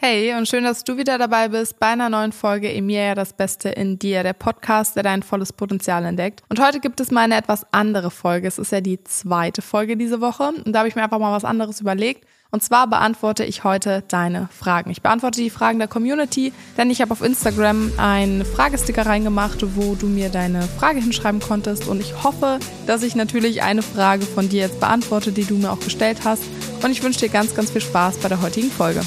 Hey und schön, dass du wieder dabei bist bei einer neuen Folge Emilia das Beste in dir, der Podcast, der dein volles Potenzial entdeckt. Und heute gibt es mal eine etwas andere Folge. Es ist ja die zweite Folge diese Woche und da habe ich mir einfach mal was anderes überlegt. Und zwar beantworte ich heute deine Fragen. Ich beantworte die Fragen der Community, denn ich habe auf Instagram einen Fragesticker reingemacht, wo du mir deine Frage hinschreiben konntest. Und ich hoffe, dass ich natürlich eine Frage von dir jetzt beantworte, die du mir auch gestellt hast. Und ich wünsche dir ganz, ganz viel Spaß bei der heutigen Folge.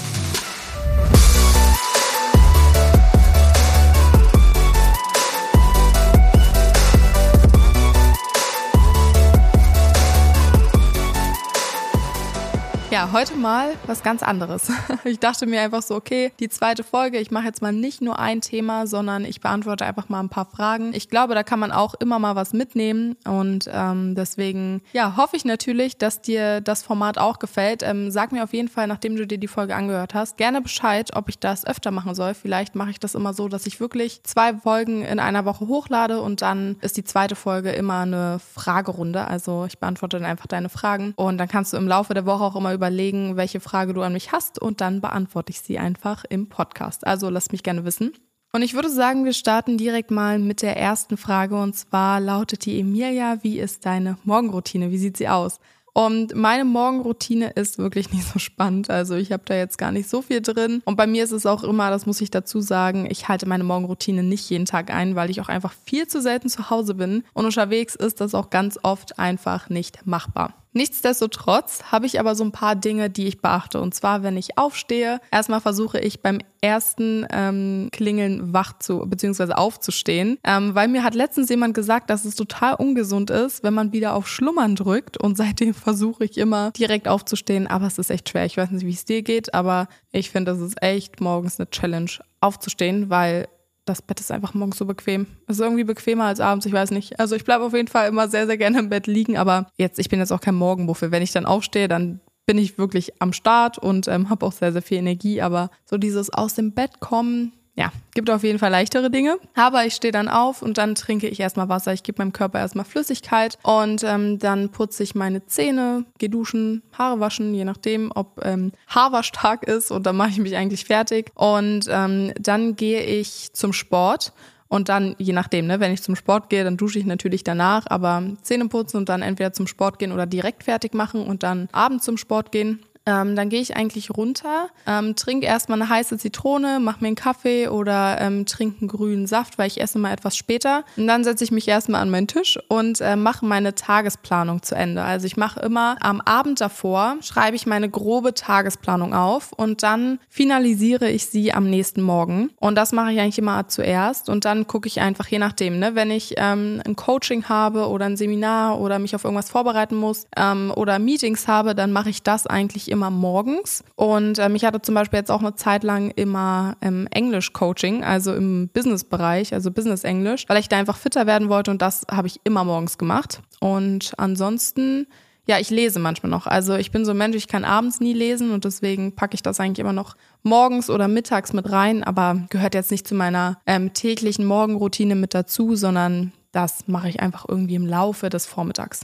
Heute mal was ganz anderes. Ich dachte mir einfach so, okay, die zweite Folge, ich mache jetzt mal nicht nur ein Thema, sondern ich beantworte einfach mal ein paar Fragen. Ich glaube, da kann man auch immer mal was mitnehmen und ähm, deswegen, ja, hoffe ich natürlich, dass dir das Format auch gefällt. Ähm, sag mir auf jeden Fall, nachdem du dir die Folge angehört hast, gerne Bescheid, ob ich das öfter machen soll. Vielleicht mache ich das immer so, dass ich wirklich zwei Folgen in einer Woche hochlade und dann ist die zweite Folge immer eine Fragerunde. Also ich beantworte dann einfach deine Fragen und dann kannst du im Laufe der Woche auch immer überlegen, welche Frage du an mich hast und dann beantworte ich sie einfach im Podcast. Also lass mich gerne wissen. Und ich würde sagen, wir starten direkt mal mit der ersten Frage und zwar lautet die Emilia, wie ist deine Morgenroutine? Wie sieht sie aus? Und meine Morgenroutine ist wirklich nicht so spannend. Also ich habe da jetzt gar nicht so viel drin. Und bei mir ist es auch immer, das muss ich dazu sagen, ich halte meine Morgenroutine nicht jeden Tag ein, weil ich auch einfach viel zu selten zu Hause bin. Und unterwegs ist das auch ganz oft einfach nicht machbar. Nichtsdestotrotz habe ich aber so ein paar Dinge, die ich beachte. Und zwar, wenn ich aufstehe, erstmal versuche ich beim ersten ähm, Klingeln wach zu, beziehungsweise aufzustehen. Ähm, weil mir hat letztens jemand gesagt, dass es total ungesund ist, wenn man wieder auf Schlummern drückt. Und seitdem versuche ich immer direkt aufzustehen. Aber es ist echt schwer. Ich weiß nicht, wie es dir geht, aber ich finde, das ist echt morgens eine Challenge aufzustehen, weil das Bett ist einfach morgens so bequem. Es ist irgendwie bequemer als abends, ich weiß nicht. Also ich bleibe auf jeden Fall immer sehr, sehr gerne im Bett liegen, aber jetzt, ich bin jetzt auch kein Morgenbuffel. Wenn ich dann aufstehe, dann bin ich wirklich am Start und ähm, habe auch sehr, sehr viel Energie. Aber so dieses aus dem Bett kommen, ja, gibt auf jeden Fall leichtere Dinge. Aber ich stehe dann auf und dann trinke ich erstmal Wasser. Ich gebe meinem Körper erstmal Flüssigkeit und ähm, dann putze ich meine Zähne, gehe duschen, Haare waschen, je nachdem, ob ähm, Haarwaschtag ist und dann mache ich mich eigentlich fertig. Und ähm, dann gehe ich zum Sport. Und dann, je nachdem, ne, wenn ich zum Sport gehe, dann dusche ich natürlich danach, aber Zähne putzen und dann entweder zum Sport gehen oder direkt fertig machen und dann abends zum Sport gehen. Ähm, dann gehe ich eigentlich runter, ähm, trinke erstmal eine heiße Zitrone, mache mir einen Kaffee oder ähm, trinke einen grünen Saft, weil ich esse mal etwas später. Und dann setze ich mich erstmal an meinen Tisch und äh, mache meine Tagesplanung zu Ende. Also ich mache immer am Abend davor, schreibe ich meine grobe Tagesplanung auf und dann finalisiere ich sie am nächsten Morgen. Und das mache ich eigentlich immer zuerst und dann gucke ich einfach, je nachdem, ne, wenn ich ähm, ein Coaching habe oder ein Seminar oder mich auf irgendwas vorbereiten muss ähm, oder Meetings habe, dann mache ich das eigentlich immer morgens. Und ähm, ich hatte zum Beispiel jetzt auch eine Zeit lang immer ähm, Englisch-Coaching, also im Business-Bereich, also Business-Englisch, weil ich da einfach fitter werden wollte und das habe ich immer morgens gemacht. Und ansonsten ja, ich lese manchmal noch. Also ich bin so ein Mensch, ich kann abends nie lesen und deswegen packe ich das eigentlich immer noch morgens oder mittags mit rein, aber gehört jetzt nicht zu meiner ähm, täglichen Morgenroutine mit dazu, sondern das mache ich einfach irgendwie im Laufe des Vormittags.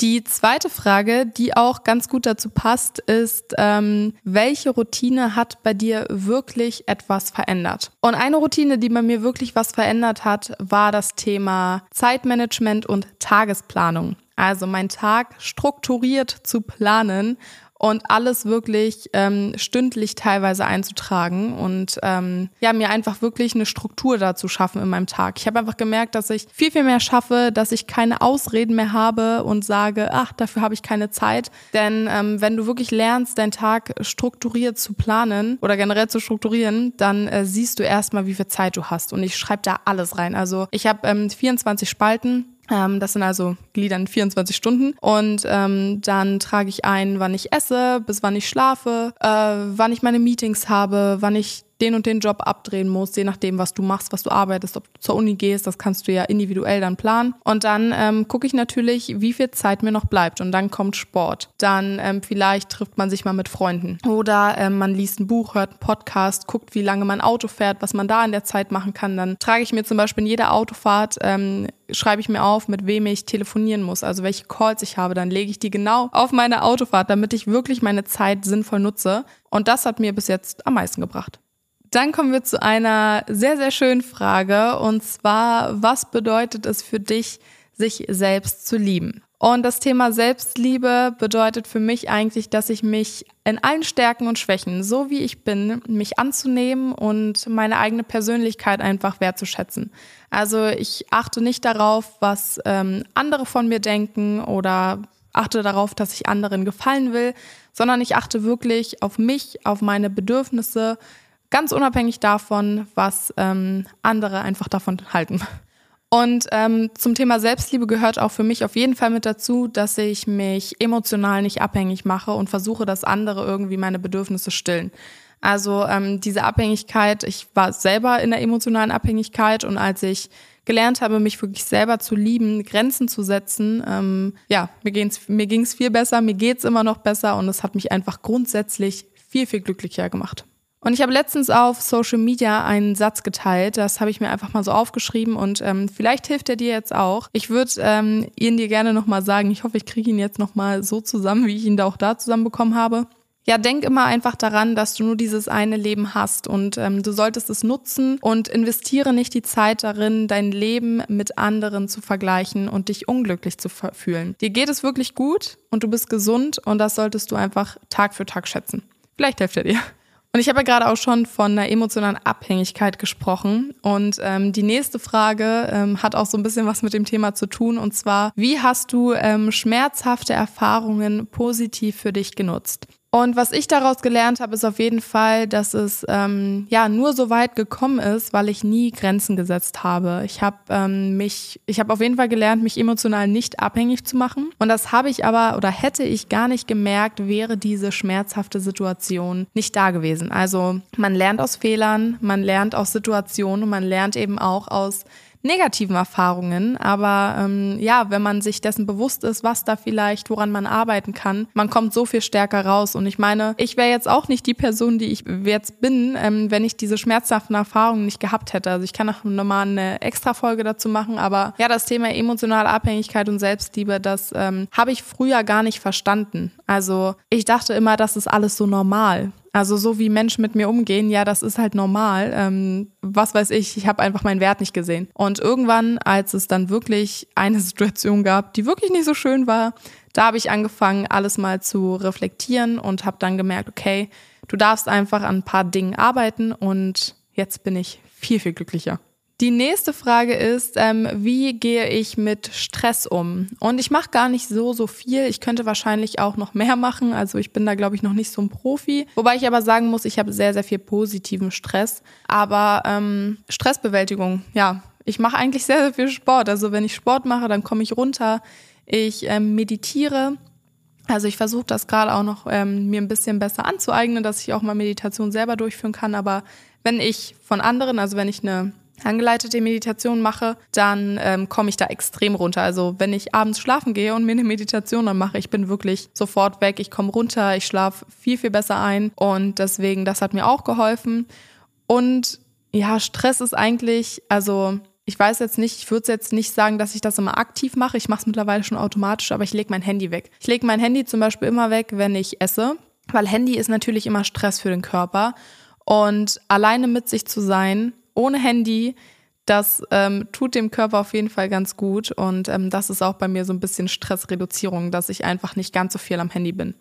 Die zweite Frage, die auch ganz gut dazu passt, ist, ähm, welche Routine hat bei dir wirklich etwas verändert? Und eine Routine, die bei mir wirklich was verändert hat, war das Thema Zeitmanagement und Tagesplanung. Also mein Tag strukturiert zu planen und alles wirklich ähm, stündlich teilweise einzutragen und ähm, ja, mir einfach wirklich eine Struktur dazu schaffen in meinem Tag. Ich habe einfach gemerkt, dass ich viel, viel mehr schaffe, dass ich keine Ausreden mehr habe und sage, ach, dafür habe ich keine Zeit. Denn ähm, wenn du wirklich lernst, deinen Tag strukturiert zu planen oder generell zu strukturieren, dann äh, siehst du erstmal, wie viel Zeit du hast. Und ich schreibe da alles rein. Also ich habe ähm, 24 Spalten ähm, das sind also Glieder in 24 Stunden. Und ähm, dann trage ich ein, wann ich esse, bis wann ich schlafe, äh, wann ich meine Meetings habe, wann ich den und den Job abdrehen musst, je nachdem, was du machst, was du arbeitest, ob du zur Uni gehst, das kannst du ja individuell dann planen. Und dann ähm, gucke ich natürlich, wie viel Zeit mir noch bleibt. Und dann kommt Sport. Dann ähm, vielleicht trifft man sich mal mit Freunden. Oder ähm, man liest ein Buch, hört einen Podcast, guckt, wie lange mein Auto fährt, was man da in der Zeit machen kann. Dann trage ich mir zum Beispiel in jeder Autofahrt, ähm, schreibe ich mir auf, mit wem ich telefoniere trainieren muss, also welche Calls ich habe, dann lege ich die genau auf meine Autofahrt, damit ich wirklich meine Zeit sinnvoll nutze. Und das hat mir bis jetzt am meisten gebracht. Dann kommen wir zu einer sehr, sehr schönen Frage. Und zwar, was bedeutet es für dich, sich selbst zu lieben? Und das Thema Selbstliebe bedeutet für mich eigentlich, dass ich mich in allen Stärken und Schwächen, so wie ich bin, mich anzunehmen und meine eigene Persönlichkeit einfach wertzuschätzen. Also ich achte nicht darauf, was ähm, andere von mir denken oder achte darauf, dass ich anderen gefallen will, sondern ich achte wirklich auf mich, auf meine Bedürfnisse, ganz unabhängig davon, was ähm, andere einfach davon halten. Und ähm, zum Thema Selbstliebe gehört auch für mich auf jeden Fall mit dazu, dass ich mich emotional nicht abhängig mache und versuche, dass andere irgendwie meine Bedürfnisse stillen. Also ähm, diese Abhängigkeit, ich war selber in der emotionalen Abhängigkeit und als ich gelernt habe, mich wirklich selber zu lieben, Grenzen zu setzen, ähm, ja, mir ging's mir ging's viel besser, mir geht's immer noch besser und es hat mich einfach grundsätzlich viel, viel glücklicher gemacht. Und ich habe letztens auf Social Media einen Satz geteilt, das habe ich mir einfach mal so aufgeschrieben und ähm, vielleicht hilft er dir jetzt auch. Ich würde ähm, ihn dir gerne nochmal sagen, ich hoffe, ich kriege ihn jetzt nochmal so zusammen, wie ich ihn da auch da zusammenbekommen habe. Ja, denk immer einfach daran, dass du nur dieses eine Leben hast und ähm, du solltest es nutzen und investiere nicht die Zeit darin, dein Leben mit anderen zu vergleichen und dich unglücklich zu fühlen. Dir geht es wirklich gut und du bist gesund und das solltest du einfach Tag für Tag schätzen. Vielleicht hilft er dir. Und ich habe ja gerade auch schon von einer emotionalen Abhängigkeit gesprochen. Und ähm, die nächste Frage ähm, hat auch so ein bisschen was mit dem Thema zu tun. Und zwar, wie hast du ähm, schmerzhafte Erfahrungen positiv für dich genutzt? Und was ich daraus gelernt habe, ist auf jeden Fall, dass es ähm, ja nur so weit gekommen ist, weil ich nie Grenzen gesetzt habe. Ich habe ähm, mich, ich habe auf jeden Fall gelernt, mich emotional nicht abhängig zu machen. Und das habe ich aber oder hätte ich gar nicht gemerkt, wäre diese schmerzhafte Situation nicht da gewesen. Also man lernt aus Fehlern, man lernt aus Situationen und man lernt eben auch aus negativen Erfahrungen. Aber ähm, ja, wenn man sich dessen bewusst ist, was da vielleicht, woran man arbeiten kann, man kommt so viel stärker raus. Und ich meine, ich wäre jetzt auch nicht die Person, die ich jetzt bin, ähm, wenn ich diese schmerzhaften Erfahrungen nicht gehabt hätte. Also ich kann auch nochmal eine extra Folge dazu machen. Aber ja, das Thema emotionale Abhängigkeit und Selbstliebe, das ähm, habe ich früher gar nicht verstanden. Also ich dachte immer, das ist alles so normal. Also so wie Menschen mit mir umgehen, ja, das ist halt normal. Ähm, was weiß ich, ich habe einfach meinen Wert nicht gesehen. Und irgendwann, als es dann wirklich eine Situation gab, die wirklich nicht so schön war, da habe ich angefangen, alles mal zu reflektieren und habe dann gemerkt, okay, du darfst einfach an ein paar Dingen arbeiten und jetzt bin ich viel, viel glücklicher. Die nächste Frage ist, ähm, wie gehe ich mit Stress um? Und ich mache gar nicht so, so viel. Ich könnte wahrscheinlich auch noch mehr machen. Also ich bin da, glaube ich, noch nicht so ein Profi. Wobei ich aber sagen muss, ich habe sehr, sehr viel positiven Stress. Aber ähm, Stressbewältigung, ja, ich mache eigentlich sehr, sehr viel Sport. Also wenn ich Sport mache, dann komme ich runter. Ich ähm, meditiere. Also ich versuche das gerade auch noch ähm, mir ein bisschen besser anzueignen, dass ich auch mal Meditation selber durchführen kann. Aber wenn ich von anderen, also wenn ich eine angeleitete Meditation mache, dann ähm, komme ich da extrem runter. Also wenn ich abends schlafen gehe und mir eine Meditation dann mache, ich bin wirklich sofort weg, ich komme runter, ich schlafe viel, viel besser ein und deswegen, das hat mir auch geholfen. Und ja, Stress ist eigentlich, also ich weiß jetzt nicht, ich würde jetzt nicht sagen, dass ich das immer aktiv mache. Ich mache es mittlerweile schon automatisch, aber ich lege mein Handy weg. Ich lege mein Handy zum Beispiel immer weg, wenn ich esse, weil Handy ist natürlich immer Stress für den Körper. Und alleine mit sich zu sein, ohne Handy, das ähm, tut dem Körper auf jeden Fall ganz gut. Und ähm, das ist auch bei mir so ein bisschen Stressreduzierung, dass ich einfach nicht ganz so viel am Handy bin.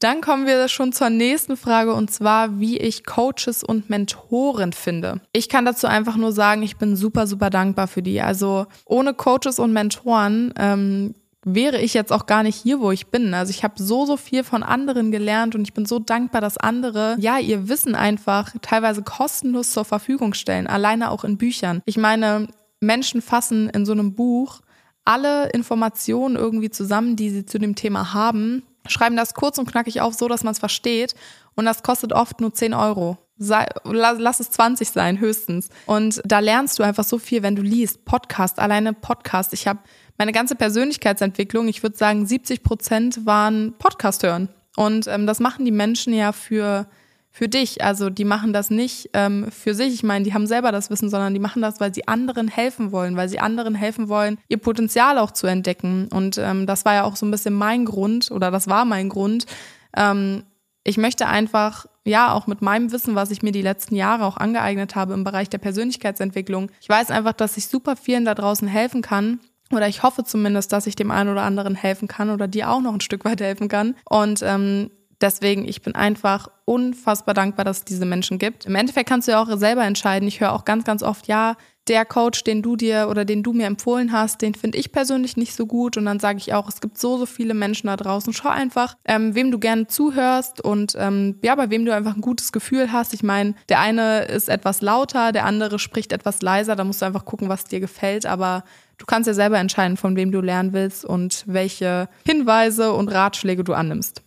Dann kommen wir schon zur nächsten Frage und zwar, wie ich Coaches und Mentoren finde. Ich kann dazu einfach nur sagen, ich bin super, super dankbar für die. Also ohne Coaches und Mentoren ähm, wäre ich jetzt auch gar nicht hier, wo ich bin. Also ich habe so, so viel von anderen gelernt und ich bin so dankbar, dass andere, ja, ihr Wissen einfach teilweise kostenlos zur Verfügung stellen, alleine auch in Büchern. Ich meine, Menschen fassen in so einem Buch alle Informationen irgendwie zusammen, die sie zu dem Thema haben, schreiben das kurz und knackig auf, so dass man es versteht. Und das kostet oft nur 10 Euro. Sei, lass es 20 sein, höchstens. Und da lernst du einfach so viel, wenn du liest. Podcast, alleine Podcast. Ich habe meine ganze Persönlichkeitsentwicklung, ich würde sagen, 70 Prozent waren Podcast hören. Und ähm, das machen die Menschen ja für für dich. Also die machen das nicht ähm, für sich. Ich meine, die haben selber das Wissen, sondern die machen das, weil sie anderen helfen wollen, weil sie anderen helfen wollen, ihr Potenzial auch zu entdecken. Und ähm, das war ja auch so ein bisschen mein Grund oder das war mein Grund. Ähm, ich möchte einfach, ja, auch mit meinem Wissen, was ich mir die letzten Jahre auch angeeignet habe im Bereich der Persönlichkeitsentwicklung, ich weiß einfach, dass ich super vielen da draußen helfen kann, oder ich hoffe zumindest, dass ich dem einen oder anderen helfen kann oder dir auch noch ein Stück weit helfen kann. Und ähm, deswegen, ich bin einfach unfassbar dankbar, dass es diese Menschen gibt. Im Endeffekt kannst du ja auch selber entscheiden. Ich höre auch ganz, ganz oft, ja, der Coach, den du dir oder den du mir empfohlen hast, den finde ich persönlich nicht so gut. Und dann sage ich auch, es gibt so, so viele Menschen da draußen. Schau einfach, ähm, wem du gerne zuhörst und ähm, ja, bei wem du einfach ein gutes Gefühl hast. Ich meine, der eine ist etwas lauter, der andere spricht etwas leiser. Da musst du einfach gucken, was dir gefällt. Aber du kannst ja selber entscheiden, von wem du lernen willst und welche Hinweise und Ratschläge du annimmst.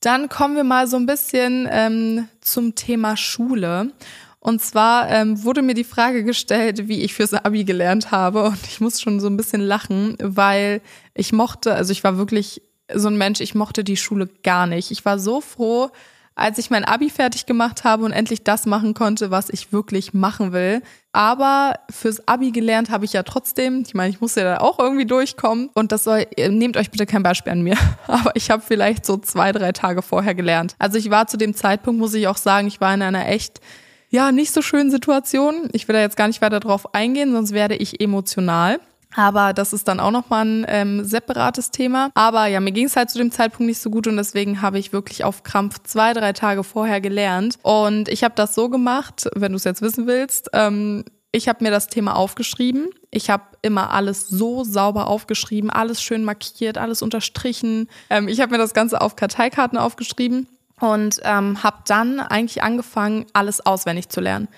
Dann kommen wir mal so ein bisschen ähm, zum Thema Schule. Und zwar ähm, wurde mir die Frage gestellt, wie ich fürs Abi gelernt habe. Und ich muss schon so ein bisschen lachen, weil ich mochte, also ich war wirklich so ein Mensch, ich mochte die Schule gar nicht. Ich war so froh, als ich mein Abi fertig gemacht habe und endlich das machen konnte, was ich wirklich machen will. Aber fürs Abi gelernt habe ich ja trotzdem. Ich meine, ich muss ja da auch irgendwie durchkommen. Und das soll, nehmt euch bitte kein Beispiel an mir. Aber ich habe vielleicht so zwei, drei Tage vorher gelernt. Also ich war zu dem Zeitpunkt, muss ich auch sagen, ich war in einer echt ja, nicht so schönen Situationen. Ich will da jetzt gar nicht weiter drauf eingehen, sonst werde ich emotional. Aber das ist dann auch nochmal ein ähm, separates Thema. Aber ja, mir ging es halt zu dem Zeitpunkt nicht so gut und deswegen habe ich wirklich auf Krampf zwei, drei Tage vorher gelernt. Und ich habe das so gemacht, wenn du es jetzt wissen willst. Ähm, ich habe mir das Thema aufgeschrieben. Ich habe immer alles so sauber aufgeschrieben, alles schön markiert, alles unterstrichen. Ähm, ich habe mir das Ganze auf Karteikarten aufgeschrieben und ähm, habe dann eigentlich angefangen, alles auswendig zu lernen.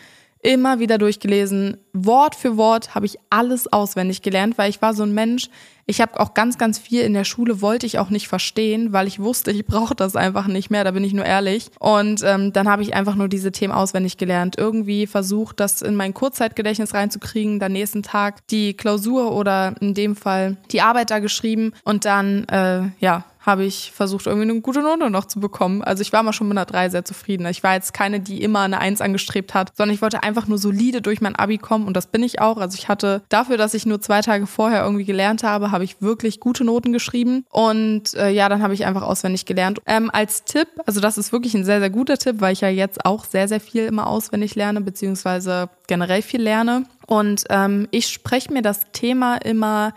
Immer wieder durchgelesen, Wort für Wort habe ich alles auswendig gelernt, weil ich war so ein Mensch. Ich habe auch ganz, ganz viel in der Schule wollte ich auch nicht verstehen, weil ich wusste, ich brauche das einfach nicht mehr. Da bin ich nur ehrlich. Und ähm, dann habe ich einfach nur diese Themen auswendig gelernt. Irgendwie versucht, das in mein Kurzzeitgedächtnis reinzukriegen. Dann nächsten Tag die Klausur oder in dem Fall die Arbeit da geschrieben und dann äh, ja habe ich versucht, irgendwie eine gute Note noch zu bekommen. Also ich war mal schon mit einer 3 sehr zufrieden. Ich war jetzt keine, die immer eine 1 angestrebt hat, sondern ich wollte einfach nur solide durch mein Abi kommen und das bin ich auch. Also ich hatte dafür, dass ich nur zwei Tage vorher irgendwie gelernt habe, habe ich wirklich gute Noten geschrieben und äh, ja, dann habe ich einfach auswendig gelernt. Ähm, als Tipp, also das ist wirklich ein sehr, sehr guter Tipp, weil ich ja jetzt auch sehr, sehr viel immer auswendig lerne, beziehungsweise generell viel lerne. Und ähm, ich spreche mir das Thema immer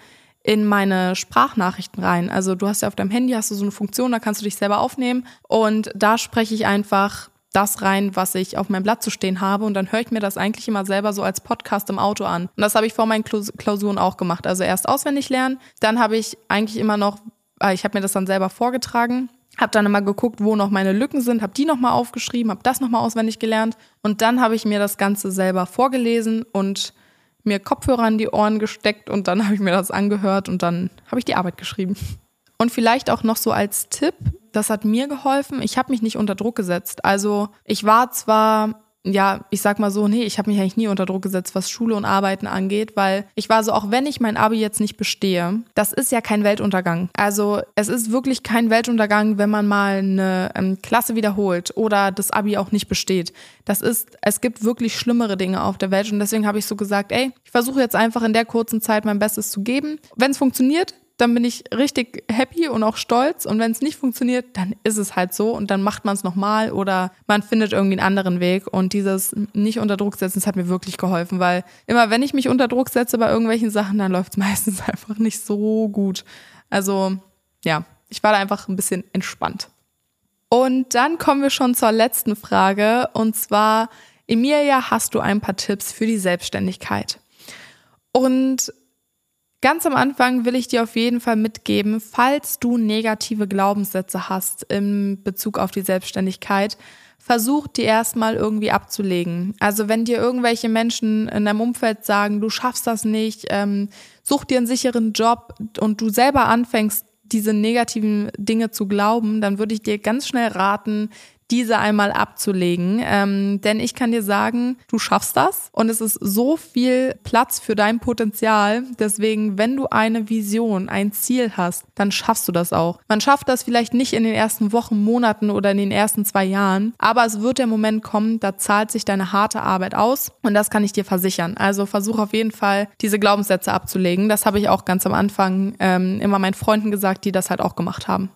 in meine Sprachnachrichten rein. Also du hast ja auf deinem Handy hast du so eine Funktion, da kannst du dich selber aufnehmen und da spreche ich einfach das rein, was ich auf meinem Blatt zu stehen habe und dann höre ich mir das eigentlich immer selber so als Podcast im Auto an. Und das habe ich vor meinen Klausuren auch gemacht. Also erst auswendig lernen, dann habe ich eigentlich immer noch, äh, ich habe mir das dann selber vorgetragen, habe dann immer geguckt, wo noch meine Lücken sind, habe die nochmal aufgeschrieben, habe das nochmal auswendig gelernt und dann habe ich mir das Ganze selber vorgelesen und mir Kopfhörer an die Ohren gesteckt und dann habe ich mir das angehört und dann habe ich die Arbeit geschrieben. Und vielleicht auch noch so als Tipp, das hat mir geholfen, ich habe mich nicht unter Druck gesetzt. Also ich war zwar ja, ich sag mal so, nee, ich habe mich eigentlich nie unter Druck gesetzt, was Schule und Arbeiten angeht, weil ich war so, auch wenn ich mein Abi jetzt nicht bestehe, das ist ja kein Weltuntergang. Also es ist wirklich kein Weltuntergang, wenn man mal eine ähm, Klasse wiederholt oder das Abi auch nicht besteht. Das ist, es gibt wirklich schlimmere Dinge auf der Welt und deswegen habe ich so gesagt, ey, ich versuche jetzt einfach in der kurzen Zeit mein Bestes zu geben. Wenn es funktioniert, dann bin ich richtig happy und auch stolz. Und wenn es nicht funktioniert, dann ist es halt so und dann macht man es nochmal oder man findet irgendwie einen anderen Weg. Und dieses nicht unter Druck setzen, das hat mir wirklich geholfen, weil immer wenn ich mich unter Druck setze bei irgendwelchen Sachen, dann läuft es meistens einfach nicht so gut. Also ja, ich war da einfach ein bisschen entspannt. Und dann kommen wir schon zur letzten Frage und zwar, Emilia, hast du ein paar Tipps für die Selbstständigkeit? Und Ganz am Anfang will ich dir auf jeden Fall mitgeben, falls du negative Glaubenssätze hast im Bezug auf die Selbstständigkeit, versuch die erstmal irgendwie abzulegen. Also wenn dir irgendwelche Menschen in deinem Umfeld sagen, du schaffst das nicht, ähm, such dir einen sicheren Job und du selber anfängst, diese negativen Dinge zu glauben, dann würde ich dir ganz schnell raten, diese einmal abzulegen. Ähm, denn ich kann dir sagen, du schaffst das und es ist so viel Platz für dein Potenzial. Deswegen, wenn du eine Vision, ein Ziel hast, dann schaffst du das auch. Man schafft das vielleicht nicht in den ersten Wochen, Monaten oder in den ersten zwei Jahren, aber es wird der Moment kommen, da zahlt sich deine harte Arbeit aus und das kann ich dir versichern. Also versuch auf jeden Fall, diese Glaubenssätze abzulegen. Das habe ich auch ganz am Anfang ähm, immer meinen Freunden gesagt, die das halt auch gemacht haben.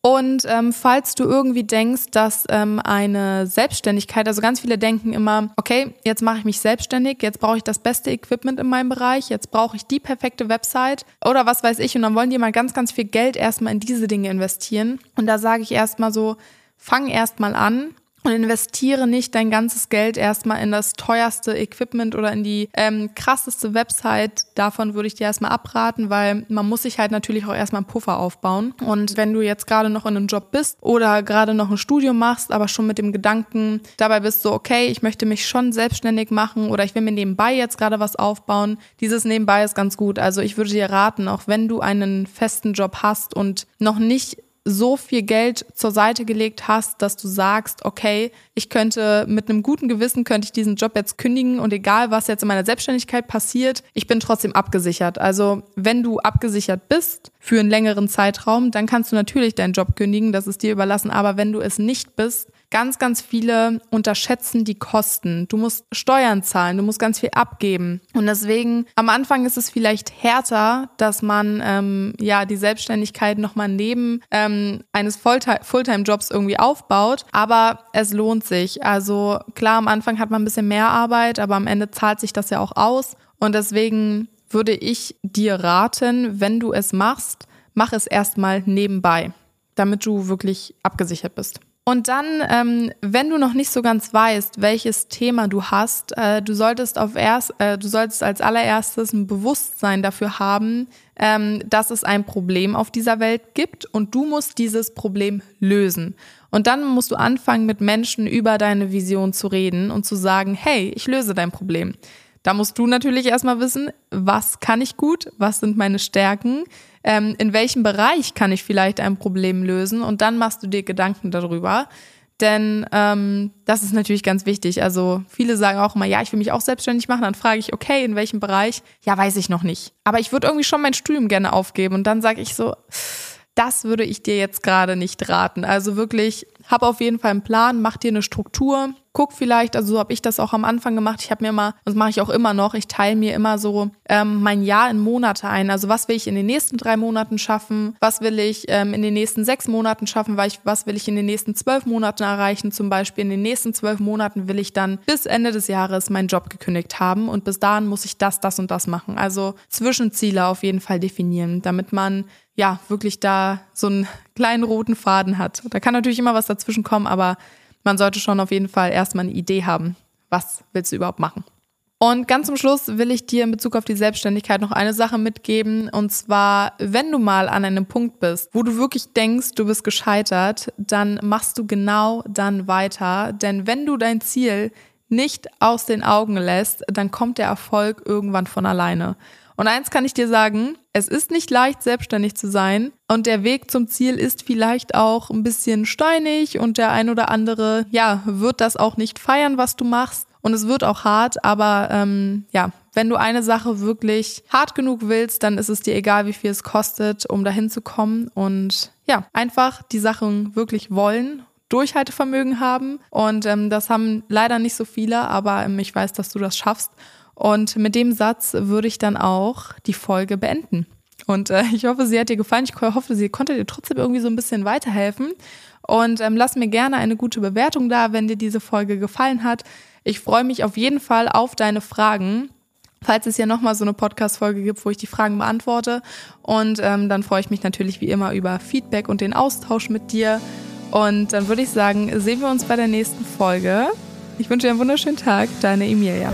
Und ähm, falls du irgendwie denkst, dass ähm, eine Selbstständigkeit, also ganz viele denken immer, okay, jetzt mache ich mich selbstständig, jetzt brauche ich das beste Equipment in meinem Bereich, jetzt brauche ich die perfekte Website oder was weiß ich. Und dann wollen die mal ganz, ganz viel Geld erstmal in diese Dinge investieren. Und da sage ich erstmal so, fang erstmal an und investiere nicht dein ganzes Geld erstmal in das teuerste Equipment oder in die ähm, krasseste Website. Davon würde ich dir erstmal abraten, weil man muss sich halt natürlich auch erstmal einen Puffer aufbauen. Und wenn du jetzt gerade noch in einem Job bist oder gerade noch ein Studium machst, aber schon mit dem Gedanken dabei bist so, okay, ich möchte mich schon selbstständig machen oder ich will mir nebenbei jetzt gerade was aufbauen. Dieses nebenbei ist ganz gut. Also ich würde dir raten, auch wenn du einen festen Job hast und noch nicht so viel Geld zur Seite gelegt hast, dass du sagst, okay, ich könnte mit einem guten Gewissen könnte ich diesen Job jetzt kündigen und egal was jetzt in meiner Selbstständigkeit passiert, ich bin trotzdem abgesichert. Also wenn du abgesichert bist für einen längeren Zeitraum, dann kannst du natürlich deinen Job kündigen, das ist dir überlassen. Aber wenn du es nicht bist, Ganz, ganz viele unterschätzen die Kosten. Du musst Steuern zahlen, du musst ganz viel abgeben. Und deswegen, am Anfang ist es vielleicht härter, dass man ähm, ja die Selbstständigkeit nochmal neben ähm, eines Fulltime-Jobs irgendwie aufbaut. Aber es lohnt sich. Also klar, am Anfang hat man ein bisschen mehr Arbeit, aber am Ende zahlt sich das ja auch aus. Und deswegen würde ich dir raten, wenn du es machst, mach es erstmal nebenbei, damit du wirklich abgesichert bist. Und dann, ähm, wenn du noch nicht so ganz weißt, welches Thema du hast, äh, du solltest auf erst, äh, du solltest als allererstes ein Bewusstsein dafür haben, ähm, dass es ein Problem auf dieser Welt gibt und du musst dieses Problem lösen. Und dann musst du anfangen, mit Menschen über deine Vision zu reden und zu sagen, hey, ich löse dein Problem. Da musst du natürlich erstmal wissen, was kann ich gut, was sind meine Stärken, ähm, in welchem Bereich kann ich vielleicht ein Problem lösen und dann machst du dir Gedanken darüber. Denn ähm, das ist natürlich ganz wichtig. Also viele sagen auch immer, ja, ich will mich auch selbstständig machen. Dann frage ich, okay, in welchem Bereich? Ja, weiß ich noch nicht. Aber ich würde irgendwie schon mein Studium gerne aufgeben. Und dann sage ich so, das würde ich dir jetzt gerade nicht raten. Also wirklich, hab auf jeden Fall einen Plan, mach dir eine Struktur, guck vielleicht, also so habe ich das auch am Anfang gemacht. Ich habe mir immer, das mache ich auch immer noch, ich teile mir immer so ähm, mein Jahr in Monate ein. Also was will ich in den nächsten drei Monaten schaffen? Was will ich ähm, in den nächsten sechs Monaten schaffen? Was will ich in den nächsten zwölf Monaten erreichen? Zum Beispiel in den nächsten zwölf Monaten will ich dann bis Ende des Jahres meinen Job gekündigt haben und bis dahin muss ich das, das und das machen. Also Zwischenziele auf jeden Fall definieren, damit man ja wirklich da so einen kleinen roten Faden hat. Da kann natürlich immer was dazwischen kommen, aber man sollte schon auf jeden Fall erstmal eine Idee haben, was willst du überhaupt machen. Und ganz zum Schluss will ich dir in Bezug auf die Selbstständigkeit noch eine Sache mitgeben. Und zwar, wenn du mal an einem Punkt bist, wo du wirklich denkst, du bist gescheitert, dann machst du genau dann weiter. Denn wenn du dein Ziel nicht aus den Augen lässt, dann kommt der Erfolg irgendwann von alleine. Und eins kann ich dir sagen, es ist nicht leicht, selbstständig zu sein. Und der Weg zum Ziel ist vielleicht auch ein bisschen steinig und der ein oder andere, ja, wird das auch nicht feiern, was du machst. Und es wird auch hart, aber ähm, ja, wenn du eine Sache wirklich hart genug willst, dann ist es dir egal, wie viel es kostet, um dahin zu kommen. Und ja, einfach die Sachen wirklich wollen Durchhaltevermögen haben. Und ähm, das haben leider nicht so viele, aber ähm, ich weiß, dass du das schaffst. Und mit dem Satz würde ich dann auch die Folge beenden. Und äh, ich hoffe, sie hat dir gefallen. Ich hoffe, sie konnte dir trotzdem irgendwie so ein bisschen weiterhelfen. Und ähm, lass mir gerne eine gute Bewertung da, wenn dir diese Folge gefallen hat. Ich freue mich auf jeden Fall auf deine Fragen. Falls es ja nochmal so eine Podcast-Folge gibt, wo ich die Fragen beantworte. Und ähm, dann freue ich mich natürlich wie immer über Feedback und den Austausch mit dir. Und dann würde ich sagen, sehen wir uns bei der nächsten Folge. Ich wünsche dir einen wunderschönen Tag, deine Emilia.